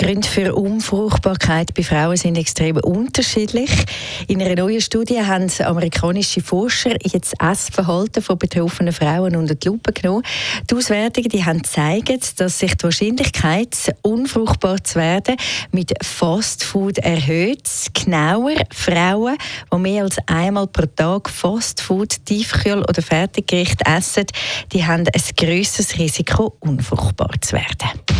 Gründe für Unfruchtbarkeit bei Frauen sind extrem unterschiedlich. In einer neuen Studie haben amerikanische Forscher jetzt das Essverhalten von betroffenen Frauen unter die Lupe genommen. Die Auswertungen die haben gezeigt, dass sich die Wahrscheinlichkeit, unfruchtbar zu werden, mit Fastfood erhöht. Genauer, Frauen, die mehr als einmal pro Tag Fastfood, Tiefkühl oder Fertiggericht essen, die haben ein grösseres Risiko, unfruchtbar zu werden.